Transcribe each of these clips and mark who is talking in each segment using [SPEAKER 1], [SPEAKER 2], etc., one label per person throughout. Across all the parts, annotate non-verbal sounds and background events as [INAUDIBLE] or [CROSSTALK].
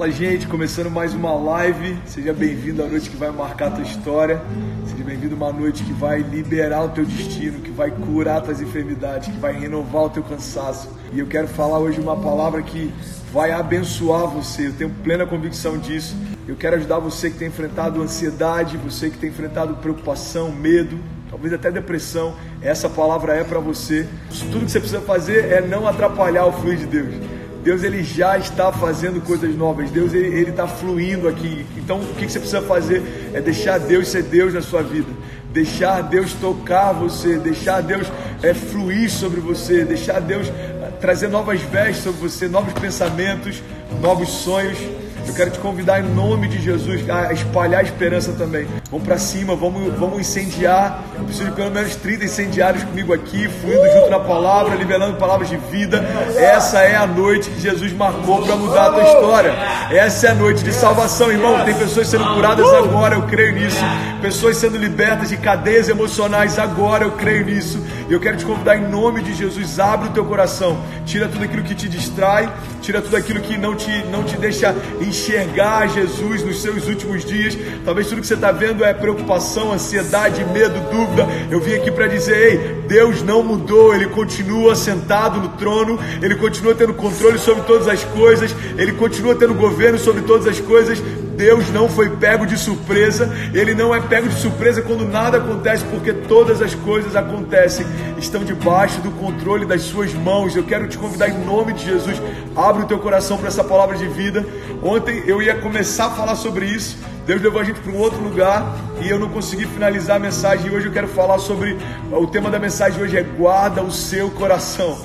[SPEAKER 1] Fala, gente, começando mais uma live. Seja bem-vindo à noite que vai marcar a tua história. Seja bem-vindo a uma noite que vai liberar o teu destino, que vai curar tuas enfermidades, que vai renovar o teu cansaço. E eu quero falar hoje uma palavra que vai abençoar você. Eu tenho plena convicção disso. Eu quero ajudar você que tem enfrentado ansiedade, você que tem enfrentado preocupação, medo, talvez até depressão. Essa palavra é para você. Tudo que você precisa fazer é não atrapalhar o fluir de Deus. Deus ele já está fazendo coisas novas. Deus ele está fluindo aqui. Então o que você precisa fazer é deixar Deus ser Deus na sua vida, deixar Deus tocar você, deixar Deus é, fluir sobre você, deixar Deus é, trazer novas vestes sobre você, novos pensamentos, novos sonhos. Eu quero te convidar em nome de Jesus a espalhar a esperança também. Vamos para cima, vamos, vamos incendiar. Eu preciso de pelo menos 30 incendiários comigo aqui, fluindo junto na palavra, liberando palavras de vida. Essa é a noite que Jesus marcou para mudar a tua história. Essa é a noite de salvação, irmão. Tem pessoas sendo curadas agora, eu creio nisso. Pessoas sendo libertas de cadeias emocionais agora, eu creio nisso. Eu quero te convidar em nome de Jesus, abre o teu coração, tira tudo aquilo que te distrai, tira tudo aquilo que não te, não te deixa enxergar Jesus nos seus últimos dias. Talvez tudo que você está vendo é preocupação, ansiedade, medo, dúvida. Eu vim aqui para dizer: ei, Deus não mudou, Ele continua sentado no trono, Ele continua tendo controle sobre todas as coisas, Ele continua tendo governo sobre todas as coisas. Deus não foi pego de surpresa, Ele não é pego de surpresa quando nada acontece, porque todas as coisas acontecem, estão debaixo do controle das Suas mãos. Eu quero te convidar em nome de Jesus, abre o teu coração para essa palavra de vida. Ontem eu ia começar a falar sobre isso, Deus levou a gente para um outro lugar e eu não consegui finalizar a mensagem. E hoje eu quero falar sobre o tema da mensagem hoje é guarda o seu coração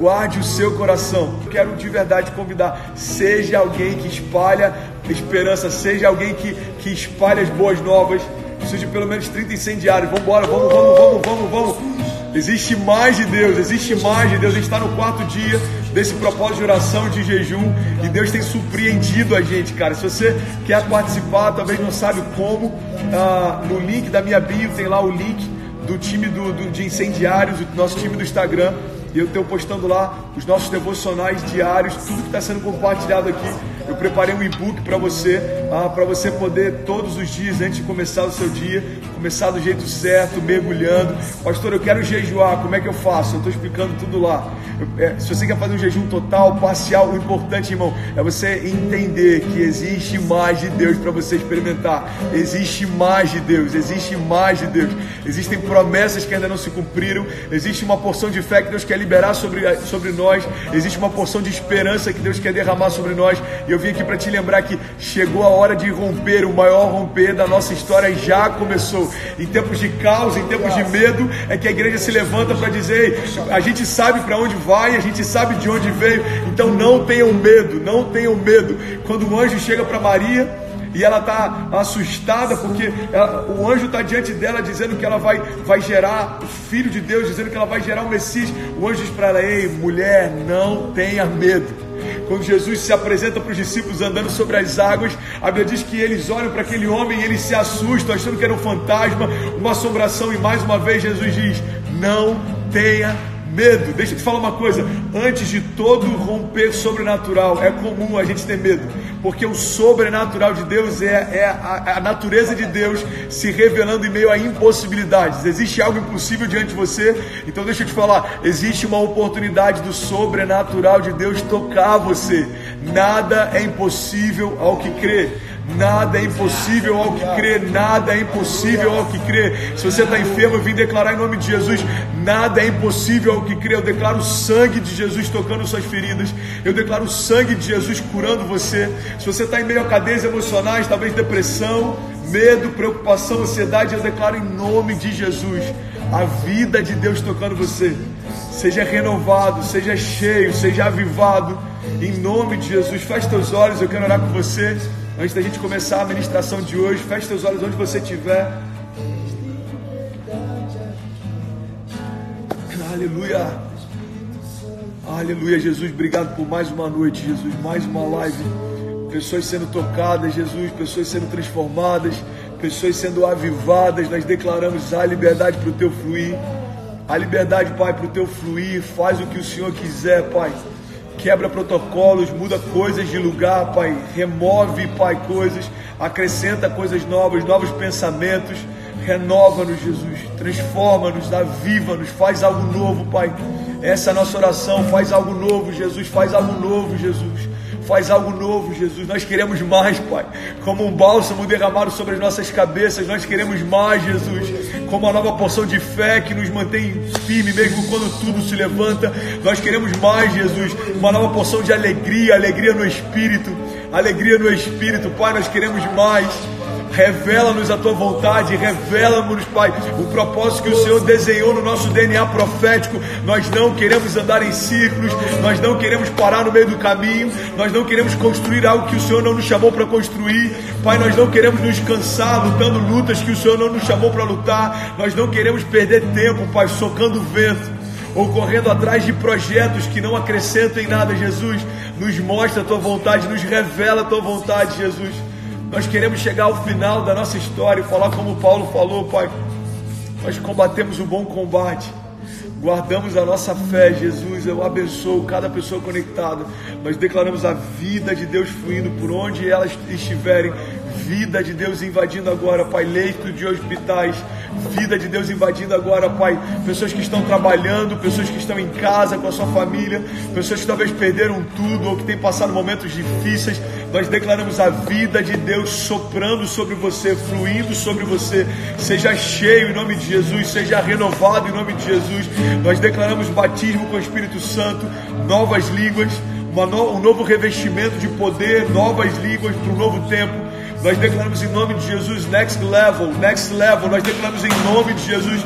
[SPEAKER 1] guarde o seu coração. Quero de verdade convidar, seja alguém que espalha esperança, seja alguém que, que espalha as boas novas. Preciso de pelo menos 30 incendiários. Vamos embora, vamos, vamos, vamos, vamos, vamos. Existe mais de Deus, existe mais de Deus. A gente está no quarto dia desse propósito de oração de jejum e Deus tem surpreendido a gente, cara. Se você quer participar, talvez não sabe como, ah, no link da minha bio tem lá o link do time do, do de incendiários, do nosso time do Instagram. E eu estou postando lá os nossos devocionais diários, tudo que está sendo compartilhado aqui. Eu preparei um e-book para você, ah, para você poder todos os dias, antes de começar o seu dia, começar do jeito certo, mergulhando. Pastor, eu quero jejuar, como é que eu faço? Eu estou explicando tudo lá. É, se você quer fazer um jejum total, parcial, o importante, irmão, é você entender que existe mais de Deus para você experimentar. Existe mais de Deus, existe mais de Deus. Existem promessas que ainda não se cumpriram, existe uma porção de fé que Deus quer liberar sobre, sobre nós, existe uma porção de esperança que Deus quer derramar sobre nós. E eu vim aqui para te lembrar que chegou a hora de romper, o maior romper da nossa história já começou. Em tempos de caos, em tempos de medo, é que a igreja se levanta para dizer: a gente sabe para onde vai, a gente sabe de onde veio, então não tenham medo, não tenham medo. Quando o anjo chega para Maria, e ela está assustada porque ela, o anjo está diante dela dizendo que ela vai, vai gerar o filho de Deus, dizendo que ela vai gerar o Messias. O anjo diz para ela: Ei, mulher, não tenha medo. Quando Jesus se apresenta para os discípulos andando sobre as águas, a Bíblia diz que eles olham para aquele homem e eles se assustam, achando que era um fantasma, uma assombração, e mais uma vez Jesus diz: Não tenha medo. Deixa eu te falar uma coisa: antes de todo romper sobrenatural, é comum a gente ter medo, porque o sobrenatural de Deus é, é a, a, natureza de Deus se revelando em meio a impossibilidades. Existe algo impossível diante de você, então deixa eu te falar: existe uma oportunidade do sobrenatural de Deus tocar você. Nada é impossível ao que crê. Nada é impossível ao que crê, nada é impossível ao que crê. Se você está enfermo, eu vim declarar em nome de Jesus: nada é impossível ao que crê. Eu declaro o sangue de Jesus tocando suas feridas, eu declaro o sangue de Jesus curando você. Se você está em meio a cadeias emocionais, talvez depressão, medo, preocupação, ansiedade, eu declaro em nome de Jesus a vida de Deus tocando você. Seja renovado, seja cheio, seja avivado. Em nome de Jesus, feche teus olhos, eu quero orar com você. Antes da gente começar a ministração de hoje, feche seus olhos onde você estiver. Aleluia. Aleluia, Jesus. Obrigado por mais uma noite, Jesus. Mais uma live. Pessoas sendo tocadas, Jesus. Pessoas sendo transformadas. Pessoas sendo avivadas. Nós declaramos a liberdade para o teu fluir. A liberdade, Pai, para o teu fluir. Faz o que o Senhor quiser, Pai. Quebra protocolos, muda coisas de lugar, Pai, remove, Pai, coisas, acrescenta coisas novas, novos pensamentos, renova-nos, Jesus, transforma-nos, aviva-nos, faz algo novo, Pai. Essa é a nossa oração, faz algo novo, Jesus, faz algo novo, Jesus. Faz algo novo, Jesus. Nós queremos mais, Pai. Como um bálsamo derramado sobre as nossas cabeças, nós queremos mais, Jesus. Como uma nova porção de fé que nos mantém firme, mesmo quando tudo se levanta. Nós queremos mais, Jesus. Uma nova porção de alegria, alegria no Espírito. Alegria no Espírito, Pai. Nós queremos mais. Revela-nos a tua vontade, revela-nos, Pai, o propósito que o Senhor desenhou no nosso DNA profético. Nós não queremos andar em círculos, nós não queremos parar no meio do caminho, nós não queremos construir algo que o Senhor não nos chamou para construir. Pai, nós não queremos nos cansar lutando lutas que o Senhor não nos chamou para lutar. Nós não queremos perder tempo, Pai, socando o vento ou correndo atrás de projetos que não acrescentam em nada, Jesus. Nos mostra a tua vontade, nos revela a tua vontade, Jesus. Nós queremos chegar ao final da nossa história e falar como Paulo falou, Pai. Nós combatemos o bom combate, guardamos a nossa fé, Jesus. Eu abençoo cada pessoa conectada. Nós declaramos a vida de Deus fluindo por onde elas estiverem. Vida de Deus invadindo agora, Pai, leito de hospitais, vida de Deus invadindo agora, Pai. Pessoas que estão trabalhando, pessoas que estão em casa com a sua família, pessoas que talvez perderam tudo ou que têm passado momentos difíceis. Nós declaramos a vida de Deus soprando sobre você, fluindo sobre você. Seja cheio em nome de Jesus, seja renovado em nome de Jesus. Nós declaramos batismo com o Espírito Santo, novas línguas, um novo revestimento de poder, novas línguas para um novo tempo. Nós declaramos em nome de Jesus, next level, next level. Nós declaramos em nome de Jesus,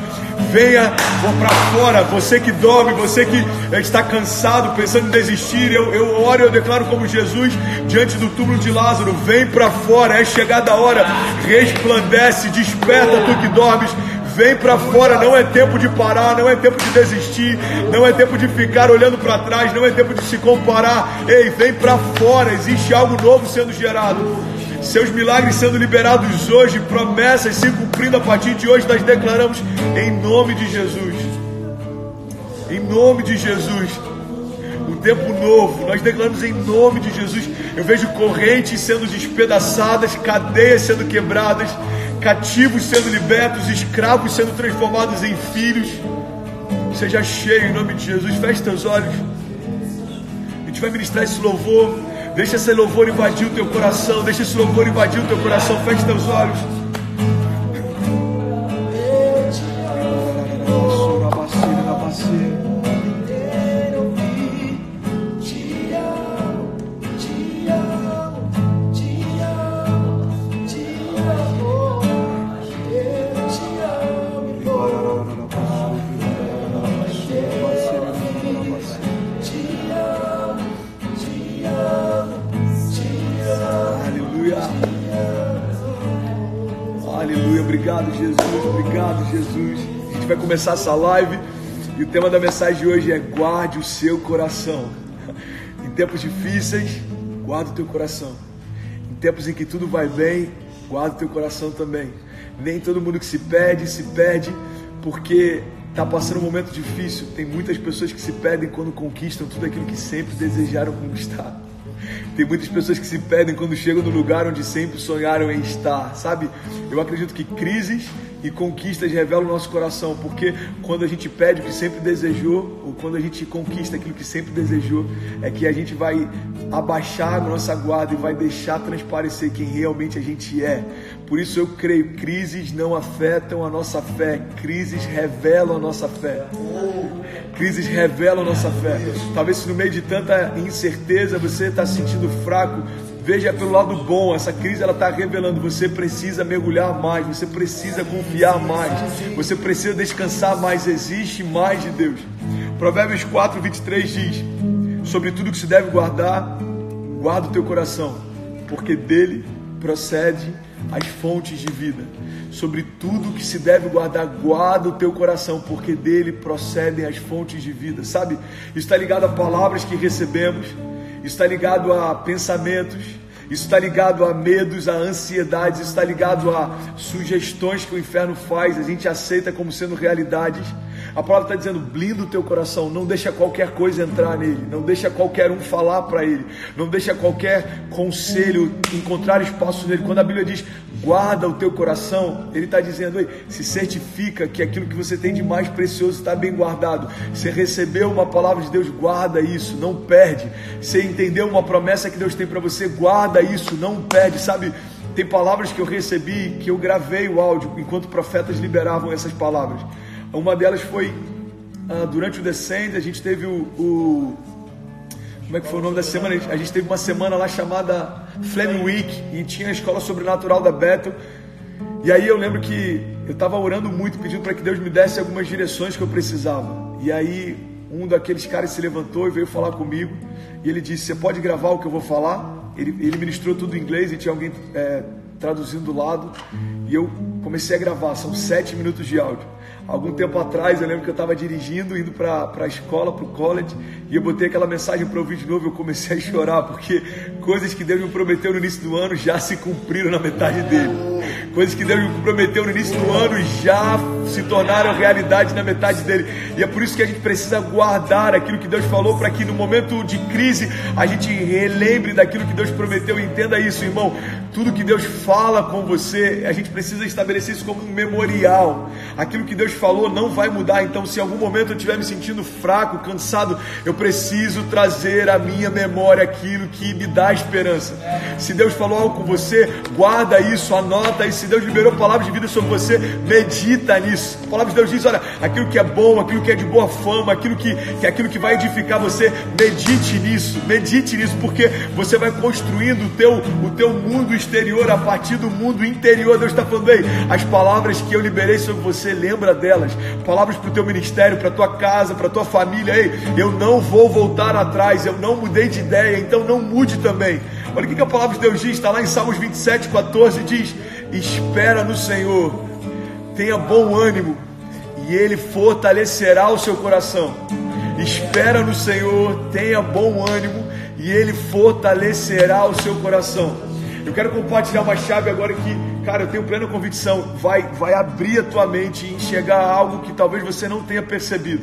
[SPEAKER 1] venha para fora. Você que dorme, você que está cansado, pensando em desistir, eu, eu oro, eu declaro como Jesus diante do túmulo de Lázaro: vem para fora, é chegada a hora, resplandece, desperta tu que dormes. Vem para fora, não é tempo de parar, não é tempo de desistir, não é tempo de ficar olhando para trás, não é tempo de se comparar. Ei, vem para fora, existe algo novo sendo gerado. Seus milagres sendo liberados hoje, promessas se cumprindo a partir de hoje, nós declaramos em nome de Jesus. Em nome de Jesus. Um tempo novo, nós declaramos em nome de Jesus. Eu vejo correntes sendo despedaçadas, cadeias sendo quebradas, cativos sendo libertos, escravos sendo transformados em filhos. Seja cheio em nome de Jesus. Feche teus olhos. A gente vai ministrar esse louvor. Deixa esse louvor invadir o teu coração. Deixa esse louvor invadir o teu coração. Feche teus olhos. Aleluia. Aleluia. Obrigado, Jesus. Obrigado, Jesus. A gente vai começar essa live e o tema da mensagem de hoje é guarde o seu coração. Em tempos difíceis, guarda o teu coração. Em tempos em que tudo vai bem, guarda o teu coração também. Nem todo mundo que se perde, se perde porque está passando um momento difícil. Tem muitas pessoas que se perdem quando conquistam tudo aquilo que sempre desejaram conquistar. Tem muitas pessoas que se perdem quando chegam no lugar onde sempre sonharam em estar, sabe? Eu acredito que crises e conquistas revelam o nosso coração, porque quando a gente pede o que sempre desejou, ou quando a gente conquista aquilo que sempre desejou, é que a gente vai abaixar a nossa guarda e vai deixar transparecer quem realmente a gente é. Por isso eu creio, crises não afetam a nossa fé, crises revelam a nossa fé. Crises revelam a nossa fé. Talvez no meio de tanta incerteza você está se sentindo fraco, veja pelo lado bom. Essa crise ela está revelando. Você precisa mergulhar mais. Você precisa confiar mais. Você precisa descansar mais. Existe mais de Deus. Provérbios 4, 23 diz: Sobre tudo que se deve guardar, guarda o teu coração, porque dele procede as fontes de vida. Sobre tudo que se deve guardar, guarda o teu coração, porque dele procedem as fontes de vida. Sabe? Isso está ligado a palavras que recebemos, isso está ligado a pensamentos, isso está ligado a medos, a ansiedades, isso está ligado a sugestões que o inferno faz, a gente aceita como sendo realidades. A palavra está dizendo: blinda o teu coração, não deixa qualquer coisa entrar nele, não deixa qualquer um falar para ele, não deixa qualquer conselho encontrar espaço nele. Quando a Bíblia diz guarda o teu coração, ele está dizendo: Ei, se certifica que aquilo que você tem de mais precioso está bem guardado. Você recebeu uma palavra de Deus, guarda isso, não perde. Você entendeu uma promessa que Deus tem para você, guarda isso, não perde, sabe? Tem palavras que eu recebi que eu gravei o áudio enquanto profetas liberavam essas palavras. Uma delas foi uh, durante o Descend, a gente teve o, o, Como é que foi o nome da semana? A gente teve uma semana lá chamada Flame Week e tinha a escola sobrenatural da Bethel. E aí eu lembro que eu estava orando muito, pedindo para que Deus me desse algumas direções que eu precisava. E aí um daqueles caras se levantou e veio falar comigo. E ele disse: Você pode gravar o que eu vou falar? Ele, ele ministrou tudo em inglês e tinha alguém é, traduzindo do lado. E eu comecei a gravar. São sete minutos de áudio. Algum tempo atrás, eu lembro que eu estava dirigindo, indo para a escola, para o college, e eu botei aquela mensagem para ouvir de novo. Eu comecei a chorar, porque coisas que Deus me prometeu no início do ano já se cumpriram na metade dele. Coisas que Deus me prometeu no início do ano já se tornaram realidade na metade dele. E é por isso que a gente precisa guardar aquilo que Deus falou, para que no momento de crise a gente relembre daquilo que Deus prometeu. Entenda isso, irmão. Tudo que Deus fala com você, a gente precisa estabelecer isso como um memorial. Aquilo que Deus falou não vai mudar. Então, se em algum momento eu estiver me sentindo fraco, cansado, eu preciso trazer à minha memória aquilo que me dá esperança. Se Deus falou algo com você, guarda isso, anota. E se Deus liberou palavras de vida sobre você, medita nisso. A palavra de Deus diz: olha, aquilo que é bom, aquilo que é de boa fama, aquilo que, que é aquilo que vai edificar você, medite nisso, medite nisso, porque você vai construindo o teu, o teu mundo exterior a partir do mundo interior. Deus está falando, ei, as palavras que eu liberei sobre você, lembra delas. Palavras para o teu ministério, para a tua casa, para a tua família. Ei, eu não vou voltar atrás, eu não mudei de ideia, então não mude também. Olha o que, que a palavra de Deus diz, está lá em Salmos 27, 14, diz: Espera no Senhor, tenha bom ânimo, e Ele fortalecerá o seu coração. Espera no Senhor, tenha bom ânimo, e Ele fortalecerá o seu coração. Eu quero compartilhar uma chave agora que, cara, eu tenho plena convicção, vai, vai abrir a tua mente e enxergar algo que talvez você não tenha percebido.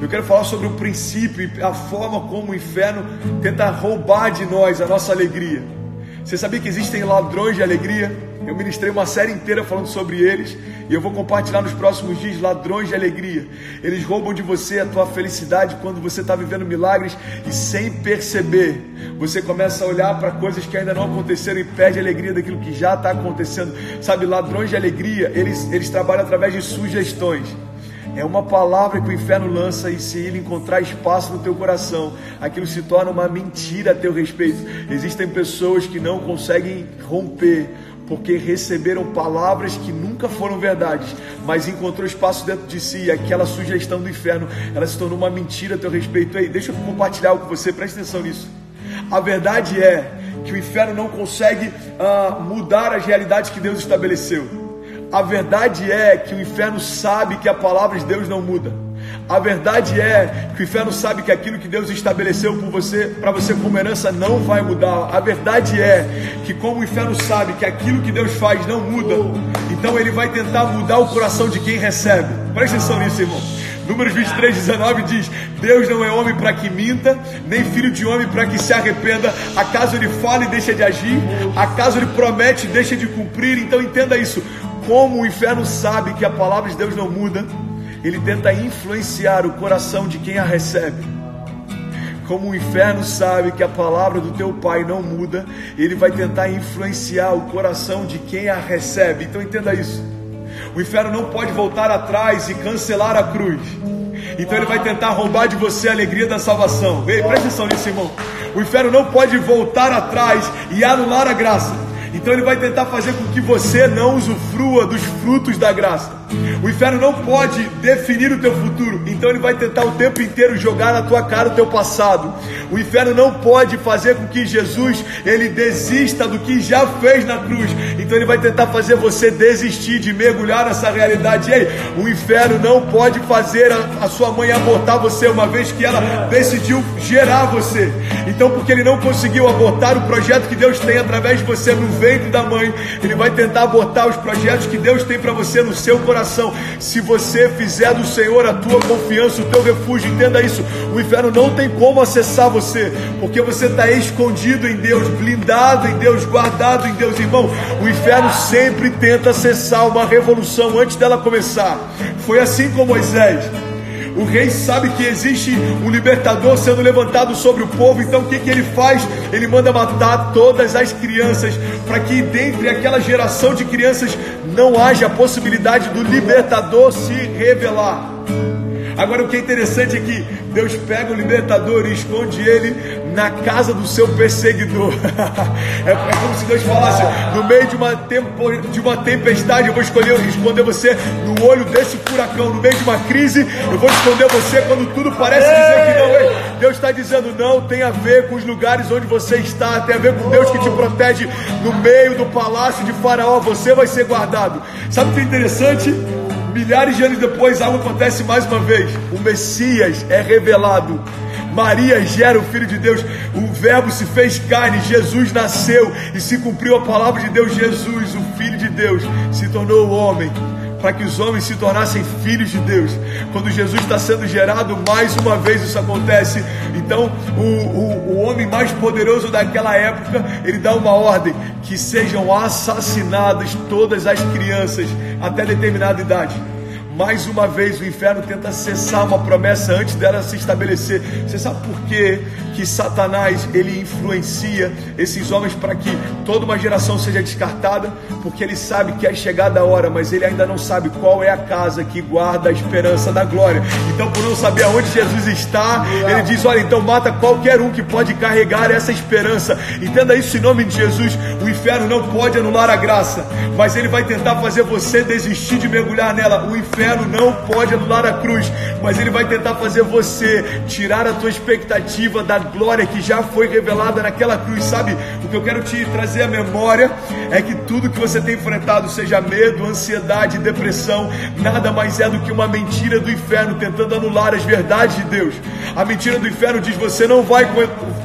[SPEAKER 1] Eu quero falar sobre o princípio e a forma como o inferno tenta roubar de nós a nossa alegria. Você sabia que existem ladrões de alegria? Eu ministrei uma série inteira falando sobre eles e eu vou compartilhar nos próximos dias ladrões de alegria. Eles roubam de você a tua felicidade quando você está vivendo milagres e sem perceber, você começa a olhar para coisas que ainda não aconteceram e perde a alegria daquilo que já está acontecendo. Sabe, ladrões de alegria, eles, eles trabalham através de sugestões. É uma palavra que o inferno lança e se ele encontrar espaço no teu coração, aquilo se torna uma mentira a teu respeito. Existem pessoas que não conseguem romper porque receberam palavras que nunca foram verdades, mas encontrou espaço dentro de si e aquela sugestão do inferno, ela se tornou uma mentira a teu respeito. Ei, deixa eu compartilhar algo com você, preste atenção nisso. A verdade é que o inferno não consegue uh, mudar as realidades que Deus estabeleceu. A verdade é que o inferno sabe que a palavra de Deus não muda. A verdade é que o inferno sabe que aquilo que Deus estabeleceu por você, para você como herança, não vai mudar. A verdade é que como o inferno sabe que aquilo que Deus faz não muda, então ele vai tentar mudar o coração de quem recebe. Presta atenção nisso, irmão. Números 23, 19 diz: Deus não é homem para que minta, nem filho de homem para que se arrependa. Acaso ele fala e deixa de agir? Acaso ele promete e deixa de cumprir? Então entenda isso. Como o inferno sabe que a palavra de Deus não muda, ele tenta influenciar o coração de quem a recebe. Como o inferno sabe que a palavra do teu pai não muda, ele vai tentar influenciar o coração de quem a recebe. Então entenda isso. O inferno não pode voltar atrás e cancelar a cruz. Então ele vai tentar roubar de você a alegria da salvação. Ei, presta atenção nisso, irmão. O inferno não pode voltar atrás e anular a graça. Então ele vai tentar fazer com que você não usufrua dos frutos da graça. O inferno não pode definir o teu futuro, então ele vai tentar o tempo inteiro jogar na tua cara o teu passado. O inferno não pode fazer com que Jesus ele desista do que já fez na cruz, então ele vai tentar fazer você desistir de mergulhar nessa realidade. E aí, o inferno não pode fazer a, a sua mãe abortar você uma vez que ela decidiu gerar você. Então, porque ele não conseguiu abortar o projeto que Deus tem através de você no ventre da mãe, ele vai tentar abortar os projetos que Deus tem para você no seu coração Se você fizer do Senhor a tua confiança, o teu refúgio, entenda isso. O inferno não tem como acessar você, porque você está escondido em Deus, blindado em Deus, guardado em Deus, irmão. O inferno sempre tenta acessar uma revolução antes dela começar. Foi assim com Moisés. O rei sabe que existe um libertador sendo levantado sobre o povo, então o que, que ele faz? Ele manda matar todas as crianças, para que dentre aquela geração de crianças não haja a possibilidade do libertador se revelar. Agora o que é interessante é que Deus pega o libertador e esconde ele na casa do seu perseguidor. [LAUGHS] é, é, como se Deus falasse: no meio de uma, tempo, de uma tempestade, eu vou escolher esconder você no olho desse furacão, no meio de uma crise, eu vou esconder você quando tudo parece dizer que não é. Deus está dizendo: não, tem a ver com os lugares onde você está, tem a ver com Deus que te protege no meio do palácio de Faraó. Você vai ser guardado. Sabe o que é interessante? Milhares de anos depois, algo acontece mais uma vez. O Messias é revelado. Maria gera o Filho de Deus. O Verbo se fez carne. Jesus nasceu e se cumpriu a palavra de Deus. Jesus, o Filho de Deus, se tornou homem para que os homens se tornassem filhos de Deus. Quando Jesus está sendo gerado, mais uma vez isso acontece. Então, o, o, o homem mais poderoso daquela época, ele dá uma ordem: que sejam assassinadas todas as crianças até determinada idade. Mais uma vez o inferno tenta cessar uma promessa antes dela se estabelecer. Você sabe por quê que Satanás ele influencia esses homens para que toda uma geração seja descartada? Porque ele sabe que é chegada a hora, mas ele ainda não sabe qual é a casa que guarda a esperança da glória. Então, por não saber aonde Jesus está, ele diz: Olha, então mata qualquer um que pode carregar essa esperança. Entenda isso em nome de Jesus. O inferno não pode anular a graça, mas ele vai tentar fazer você desistir de mergulhar nela. O inferno inferno não pode anular a cruz, mas ele vai tentar fazer você tirar a tua expectativa da glória que já foi revelada naquela cruz. Sabe, o que eu quero te trazer à memória é que tudo que você tem enfrentado, seja medo, ansiedade, depressão, nada mais é do que uma mentira do inferno tentando anular as verdades de Deus. A mentira do inferno diz: você não vai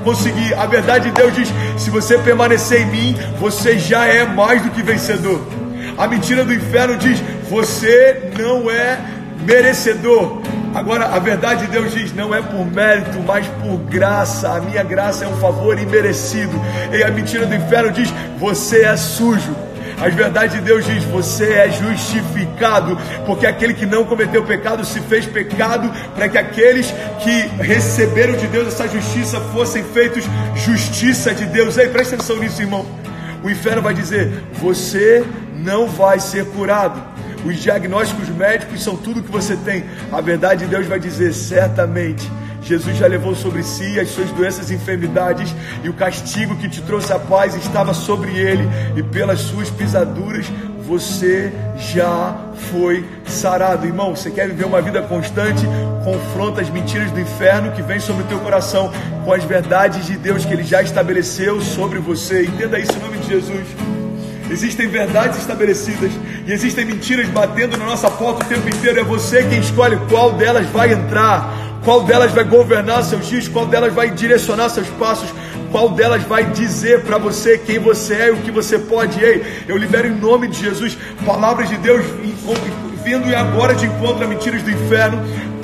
[SPEAKER 1] conseguir. A verdade de Deus diz: se você permanecer em mim, você já é mais do que vencedor. A mentira do inferno diz: você não é merecedor. Agora, a verdade de Deus diz: não é por mérito, mas por graça. A minha graça é um favor imerecido. E a mentira do inferno diz: você é sujo. As verdades de Deus diz: você é justificado, porque aquele que não cometeu pecado se fez pecado, para que aqueles que receberam de Deus essa justiça fossem feitos justiça de Deus. Ei, presta atenção nisso, irmão. O inferno vai dizer: você não vai ser curado. Os diagnósticos médicos são tudo que você tem. A verdade de Deus vai dizer certamente. Jesus já levou sobre si as suas doenças e enfermidades, e o castigo que te trouxe a paz estava sobre ele, e pelas suas pisaduras você já foi sarado. Irmão, você quer viver uma vida constante? Confronta as mentiras do inferno que vem sobre o teu coração com as verdades de Deus que ele já estabeleceu sobre você. Entenda isso em nome de Jesus. Existem verdades estabelecidas e existem mentiras batendo na nossa porta o tempo inteiro. É você quem escolhe qual delas vai entrar, qual delas vai governar seus dias, qual delas vai direcionar seus passos, qual delas vai dizer para você quem você é e o que você pode. Ei, eu libero em nome de Jesus palavras de Deus vindo e agora de encontro a mentiras do inferno,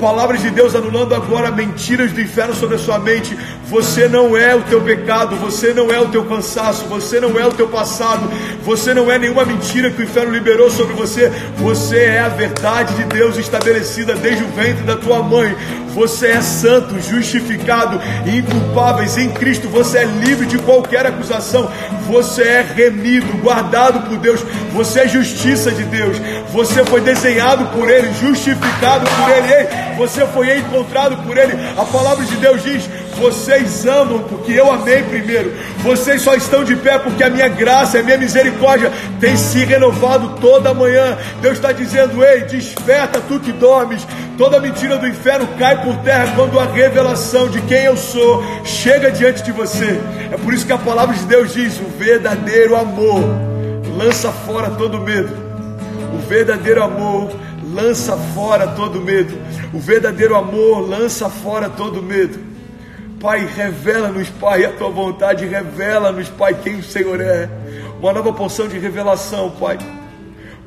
[SPEAKER 1] palavras de Deus anulando agora mentiras do inferno sobre a sua mente. Você não é o teu pecado, você não é o teu cansaço, você não é o teu passado, você não é nenhuma mentira que o inferno liberou sobre você. Você é a verdade de Deus estabelecida desde o ventre da tua mãe. Você é santo, justificado e inculpáveis em Cristo. Você é livre de qualquer acusação. Você é remido, guardado por Deus. Você é justiça de Deus. Você foi desenhado por Ele, justificado por Ele. Ei, você foi encontrado por Ele. A palavra de Deus diz: vocês amam porque eu amei primeiro. Vocês só estão de pé porque a minha graça, a minha misericórdia tem se renovado toda manhã. Deus está dizendo: Ei, desperta tu que dormes. Toda mentira do inferno cai por terra quando a revelação de quem eu sou chega diante de você. É por isso que a palavra de Deus diz: o verdadeiro amor lança fora todo medo. O verdadeiro amor lança fora todo medo. O verdadeiro amor lança fora todo medo. Pai, revela-nos, Pai, a tua vontade, revela-nos, Pai, quem o Senhor é. Uma nova porção de revelação, Pai.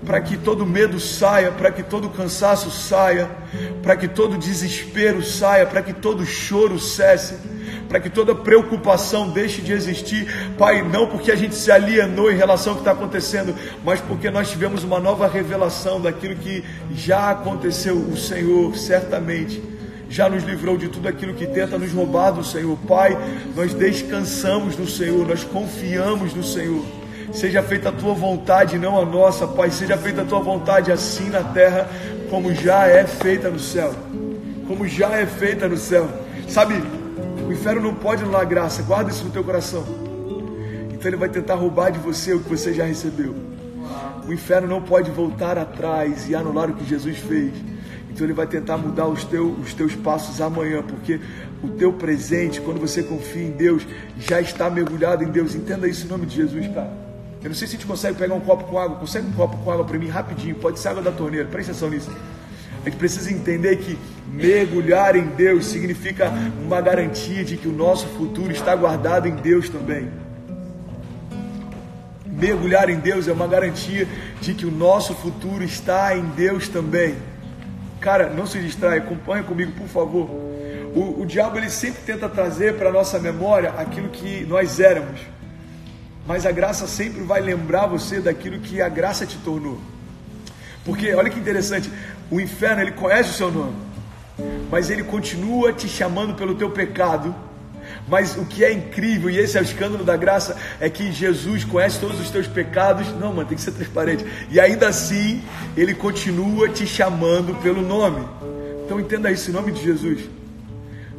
[SPEAKER 1] para que todo medo saia, para que todo cansaço saia, para que todo desespero saia, para que todo choro cesse, para que toda preocupação deixe de existir, Pai, não porque a gente se alienou em relação ao que está acontecendo, mas porque nós tivemos uma nova revelação daquilo que já aconteceu. O Senhor certamente já nos livrou de tudo aquilo que tenta nos roubar do Senhor. Pai, nós descansamos no Senhor, nós confiamos no Senhor. Seja feita a tua vontade, não a nossa, Pai. Seja feita a tua vontade assim na terra, como já é feita no céu. Como já é feita no céu. Sabe, o inferno não pode anular a graça, guarda isso no teu coração. Então ele vai tentar roubar de você o que você já recebeu. O inferno não pode voltar atrás e anular o que Jesus fez. Então ele vai tentar mudar os, teu, os teus passos amanhã, porque o teu presente, quando você confia em Deus, já está mergulhado em Deus. Entenda isso em nome de Jesus, cara. Eu não sei se a gente consegue pegar um copo com água. Consegue um copo com água para mim rapidinho? Pode ser água da torneira. Presta atenção nisso. A gente precisa entender que mergulhar em Deus significa uma garantia de que o nosso futuro está guardado em Deus também. Mergulhar em Deus é uma garantia de que o nosso futuro está em Deus também. Cara, não se distraia, acompanha comigo, por favor. O, o diabo ele sempre tenta trazer para nossa memória aquilo que nós éramos mas a graça sempre vai lembrar você daquilo que a graça te tornou. Porque olha que interessante, o inferno ele conhece o seu nome, mas ele continua te chamando pelo teu pecado. Mas o que é incrível, e esse é o escândalo da graça, é que Jesus conhece todos os teus pecados. Não, mano, tem que ser transparente. E ainda assim, ele continua te chamando pelo nome. Então entenda isso em nome de Jesus.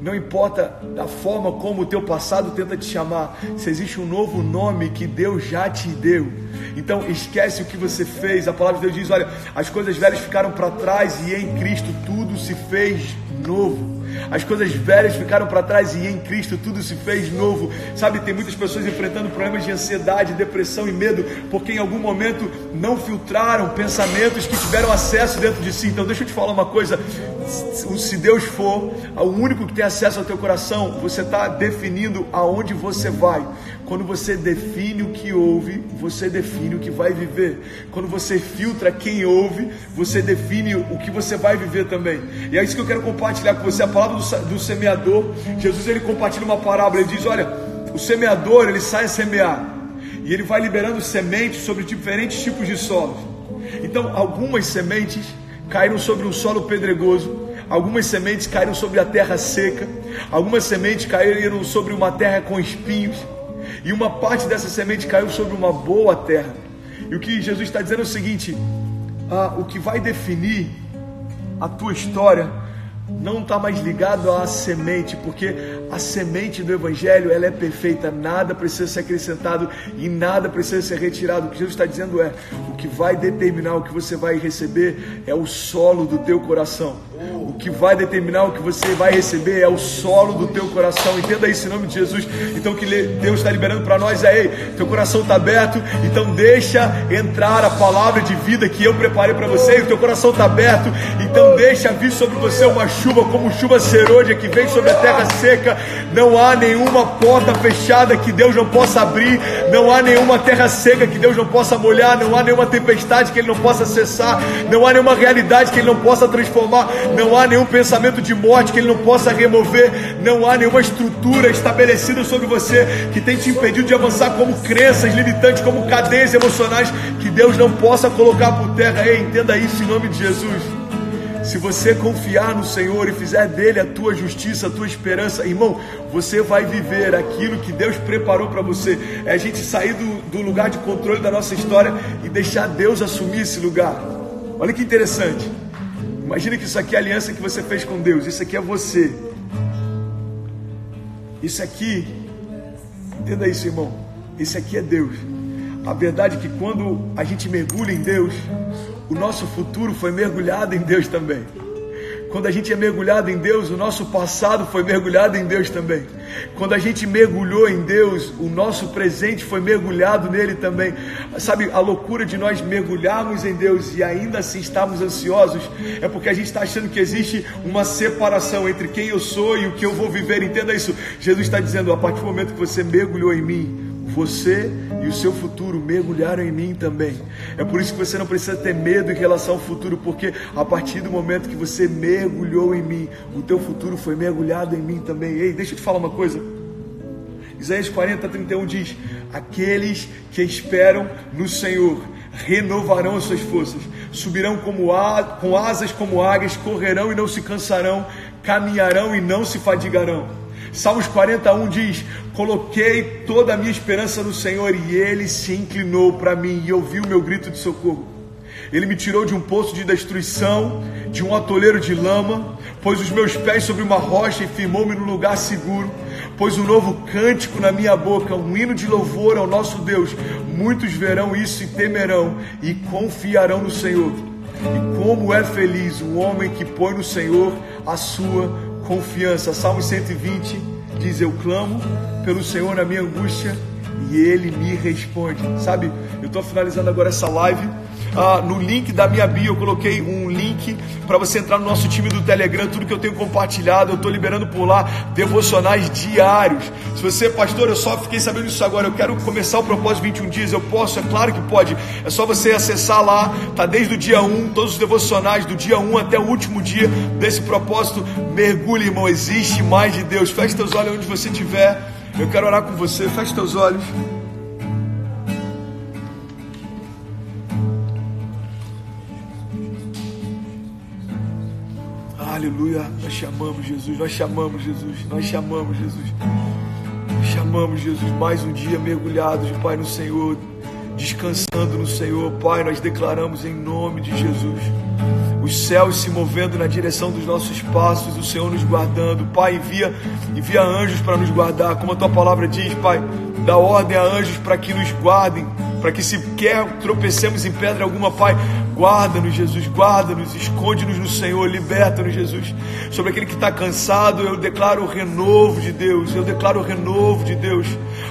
[SPEAKER 1] Não importa da forma como o teu passado tenta te chamar, se existe um novo nome que Deus já te deu. Então esquece o que você fez. A palavra de Deus diz: olha, as coisas velhas ficaram para trás e em Cristo tudo se fez novo. As coisas velhas ficaram para trás e em Cristo tudo se fez novo. Sabe, tem muitas pessoas enfrentando problemas de ansiedade, depressão e medo, porque em algum momento não filtraram pensamentos que tiveram acesso dentro de si. Então, deixa eu te falar uma coisa: se Deus for o único que tem acesso ao teu coração, você está definindo aonde você vai. Quando você define o que ouve, você define o que vai viver. Quando você filtra quem ouve, você define o que você vai viver também. E é isso que eu quero compartilhar com você. A palavra do, do semeador, Jesus ele compartilha uma parábola. Ele diz: Olha, o semeador ele sai a semear e ele vai liberando sementes sobre diferentes tipos de solos. Então, algumas sementes caíram sobre um solo pedregoso, algumas sementes caíram sobre a terra seca, algumas sementes caíram sobre uma terra com espinhos e uma parte dessa semente caiu sobre uma boa terra. E o que Jesus está dizendo é o seguinte: ah, o que vai definir a tua história não está mais ligado à semente, porque a semente do Evangelho ela é perfeita, nada precisa ser acrescentado e nada precisa ser retirado. O que Jesus está dizendo é: o que vai determinar o que você vai receber é o solo do teu coração. O que vai determinar o que você vai receber é o solo do teu coração. Entenda isso em nome de Jesus. Então, que Deus está liberando para nós é: ei, teu coração está aberto, então deixa entrar a palavra de vida que eu preparei para você. E o teu coração está aberto, então deixa vir sobre você uma chuva como chuva serôdia que vem sobre a terra seca. Não há nenhuma porta fechada que Deus não possa abrir, não há nenhuma terra seca que Deus não possa molhar, não há nenhuma tempestade que Ele não possa cessar, não há nenhuma realidade que Ele não possa transformar, não há nenhum pensamento de morte que Ele não possa remover, não há nenhuma estrutura estabelecida sobre você que tem te impedido de avançar como crenças limitantes, como cadeias emocionais que Deus não possa colocar por terra. Ei, entenda isso em nome de Jesus. Se você confiar no Senhor e fizer dele a tua justiça, a tua esperança, irmão, você vai viver aquilo que Deus preparou para você. É a gente sair do, do lugar de controle da nossa história e deixar Deus assumir esse lugar. Olha que interessante. Imagina que isso aqui é a aliança que você fez com Deus. Isso aqui é você. Isso aqui, entenda isso, irmão. Isso aqui é Deus. A verdade é que quando a gente mergulha em Deus, o nosso futuro foi mergulhado em Deus também. Quando a gente é mergulhado em Deus, o nosso passado foi mergulhado em Deus também. Quando a gente mergulhou em Deus, o nosso presente foi mergulhado nele também. Sabe, a loucura de nós mergulharmos em Deus e ainda assim estarmos ansiosos é porque a gente está achando que existe uma separação entre quem eu sou e o que eu vou viver. Entenda isso. Jesus está dizendo: a partir do momento que você mergulhou em mim, você e o seu futuro mergulharam em mim também. É por isso que você não precisa ter medo em relação ao futuro, porque a partir do momento que você mergulhou em mim, o teu futuro foi mergulhado em mim também. Ei, deixa eu te falar uma coisa. Isaías 40, 31 diz: Aqueles que esperam no Senhor renovarão as suas forças, subirão como a, com asas como águias, correrão e não se cansarão, caminharão e não se fadigarão. Salmos 41 diz: Coloquei toda a minha esperança no Senhor e ele se inclinou para mim e ouviu o meu grito de socorro. Ele me tirou de um poço de destruição, de um atoleiro de lama, pôs os meus pés sobre uma rocha e firmou-me no lugar seguro. Pôs um novo cântico na minha boca, um hino de louvor ao nosso Deus. Muitos verão isso e temerão e confiarão no Senhor. E como é feliz o homem que põe no Senhor a sua confiança. Salmo 120 diz: Eu clamo pelo Senhor na minha angústia e ele me responde. Sabe, eu estou finalizando agora essa live ah, no link da minha bio eu coloquei um link para você entrar no nosso time do Telegram, tudo que eu tenho compartilhado, eu estou liberando por lá devocionais diários. Se você, pastor, eu só fiquei sabendo isso agora, eu quero começar o propósito 21 dias, eu posso, é claro que pode. É só você acessar lá, tá desde o dia 1, todos os devocionais do dia 1 até o último dia desse propósito. Mergulhe, irmão, existe mais de Deus. Feche teus olhos onde você estiver. Eu quero orar com você. Feche teus olhos. Aleluia. Nós chamamos Jesus, nós chamamos Jesus, nós chamamos Jesus. Nós chamamos Jesus mais um dia mergulhados, Pai, no Senhor, descansando no Senhor. Pai, nós declaramos em nome de Jesus. Os céus se movendo na direção dos nossos passos, o Senhor nos guardando. Pai, envia, envia anjos para nos guardar, como a tua palavra diz, Pai. Dá ordem a anjos para que nos guardem, para que se quer tropecemos em pedra alguma, Pai, Guarda-nos, Jesus, guarda-nos, esconde-nos no Senhor, liberta-nos, Jesus. Sobre aquele que está cansado, eu declaro o renovo de Deus, eu declaro o renovo de Deus.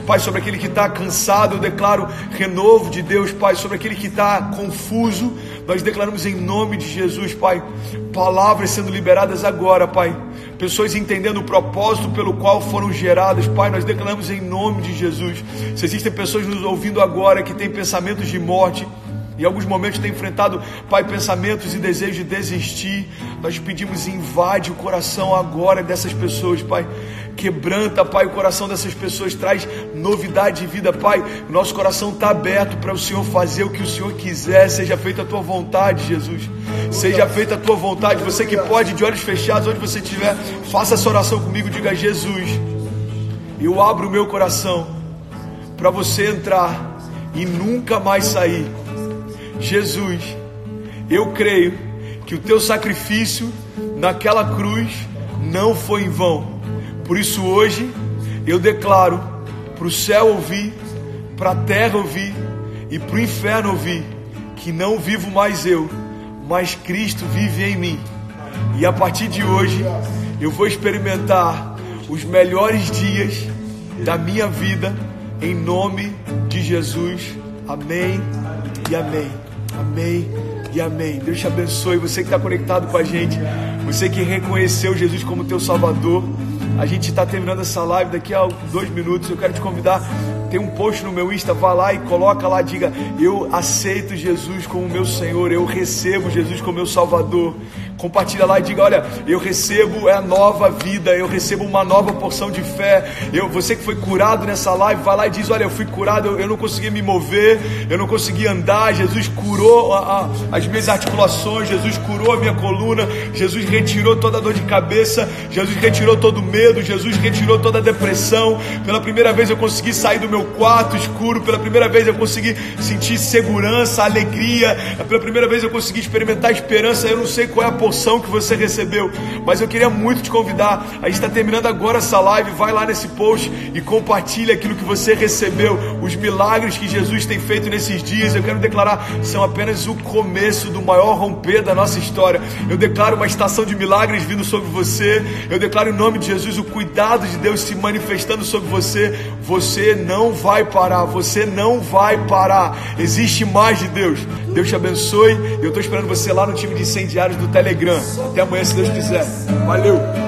[SPEAKER 1] Pai, sobre aquele que está cansado, eu declaro renovo de Deus, Pai. Sobre aquele que está confuso, nós declaramos em nome de Jesus, Pai. Palavras sendo liberadas agora, Pai. Pessoas entendendo o propósito pelo qual foram geradas, Pai. Nós declaramos em nome de Jesus. Se existem pessoas nos ouvindo agora que têm pensamentos de morte, em alguns momentos tem enfrentado, Pai, pensamentos e desejos de desistir. Nós pedimos, invade o coração agora dessas pessoas, Pai. Quebranta, Pai, o coração dessas pessoas, traz novidade de vida, Pai. Nosso coração está aberto para o Senhor fazer o que o Senhor quiser. Seja feita a tua vontade, Jesus. Seja feita a tua vontade. Você que pode, de olhos fechados, onde você estiver, faça essa oração comigo. Diga, Jesus, eu abro o meu coração para você entrar e nunca mais sair Jesus, eu creio que o teu sacrifício naquela cruz não foi em vão. Por isso hoje eu declaro para o céu ouvir, para a terra ouvir e para o inferno ouvir que não vivo mais eu, mas Cristo vive em mim. E a partir de hoje eu vou experimentar os melhores dias da minha vida em nome de Jesus. Amém e amém. Amém e amém. Deus te abençoe. Você que está conectado com a gente, você que reconheceu Jesus como teu Salvador. A gente está terminando essa live daqui a dois minutos. Eu quero te convidar. Tem um post no meu Insta, vá lá e coloca lá, diga: Eu aceito Jesus como meu Senhor, eu recebo Jesus como meu Salvador. Compartilha lá e diga: Olha, eu recebo a nova vida, eu recebo uma nova porção de fé. Eu, você que foi curado nessa live, vai lá e diz: Olha, eu fui curado, eu, eu não consegui me mover, eu não consegui andar. Jesus curou a, a, as minhas articulações, Jesus curou a minha coluna, Jesus retirou toda a dor de cabeça, Jesus retirou todo o medo, Jesus retirou toda a depressão. Pela primeira vez eu consegui sair do meu quarto escuro, pela primeira vez eu consegui sentir segurança, alegria, pela primeira vez eu consegui experimentar esperança. Eu não sei qual é a porção que você recebeu. Mas eu queria muito te convidar. A gente está terminando agora essa live. Vai lá nesse post e compartilha aquilo que você recebeu. Os milagres que Jesus tem feito nesses dias. Eu quero declarar são apenas o começo do maior romper da nossa história. Eu declaro uma estação de milagres vindo sobre você. Eu declaro em nome de Jesus o cuidado de Deus se manifestando sobre você. Você não vai parar. Você não vai parar. Existe mais de Deus. Deus te abençoe. Eu estou esperando você lá no time de incendiários do Telegram. Até amanhã, se Deus quiser. Valeu!